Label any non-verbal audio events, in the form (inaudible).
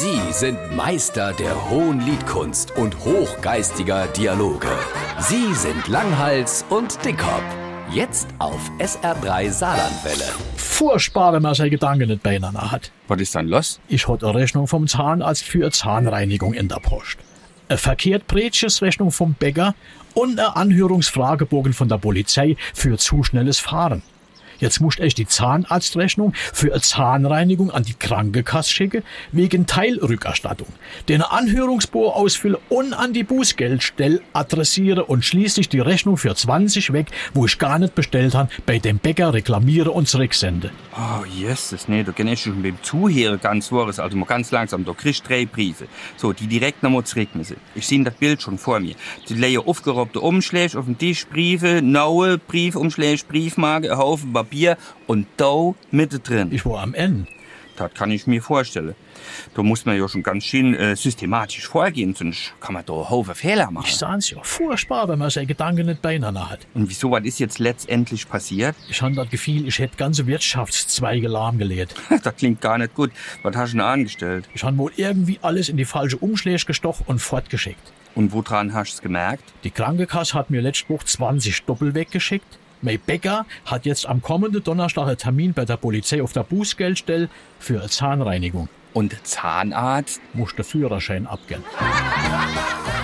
Sie sind Meister der hohen Liedkunst und hochgeistiger Dialoge. Sie sind Langhals und Dickhop. Jetzt auf SR3 Saarlandwelle. Furchtbar, wenn man seine Gedanken nicht beieinander hat. Was ist dann los? Ich hatte eine Rechnung vom Zahnarzt für eine Zahnreinigung in der Post. Eine verkehrt Rechnung vom Bäcker und eine Anhörungsfragebogen von der Polizei für zu schnelles Fahren. Jetzt musst echt die Zahnarztrechnung für eine Zahnreinigung an die Krankenkasse schicken, wegen Teilrückerstattung. Den Anhörungsbohr ausfüllen und an die Bußgeldstelle adressiere und schließlich die Rechnung für 20 weg, wo ich gar nicht bestellt han, bei dem Bäcker reklamiere und zurücksende. Oh, Jesus, nee, da kenne ich schon beim Zuhören ganz wahres, also mal ganz langsam, da kriegst du drei Briefe. So, die direkt nochmal zurück müssen. Ich sehe das Bild schon vor mir. Die leeren aufgeraubte Umschläge auf dem Tisch, Briefe, neue Briefumschläge, Briefmarke, Haufen Papier und da mittendrin. Ich war am Ende. Das kann ich mir vorstellen. Da muss man ja schon ganz schön äh, systematisch vorgehen, sonst kann man da einen Haufen Fehler machen. Ich sah's ja furchtbar, wenn man seine Gedanken nicht beieinander hat. Und wieso, was ist jetzt letztendlich passiert? Ich habe das Gefühl, ich hätte ganze Wirtschaftszweige lahmgelegt. (laughs) das klingt gar nicht gut. Was hast du denn angestellt? Ich habe wohl irgendwie alles in die falsche Umschläge gestochen und fortgeschickt. Und woran hast du es gemerkt? Die Krankenkasse hat mir letzte Woche 20 Doppel weggeschickt. May Becker hat jetzt am kommenden Donnerstag einen Termin bei der Polizei auf der Bußgeldstelle für eine Zahnreinigung. Und Zahnarzt? Muss der Führerschein abgehen. (laughs)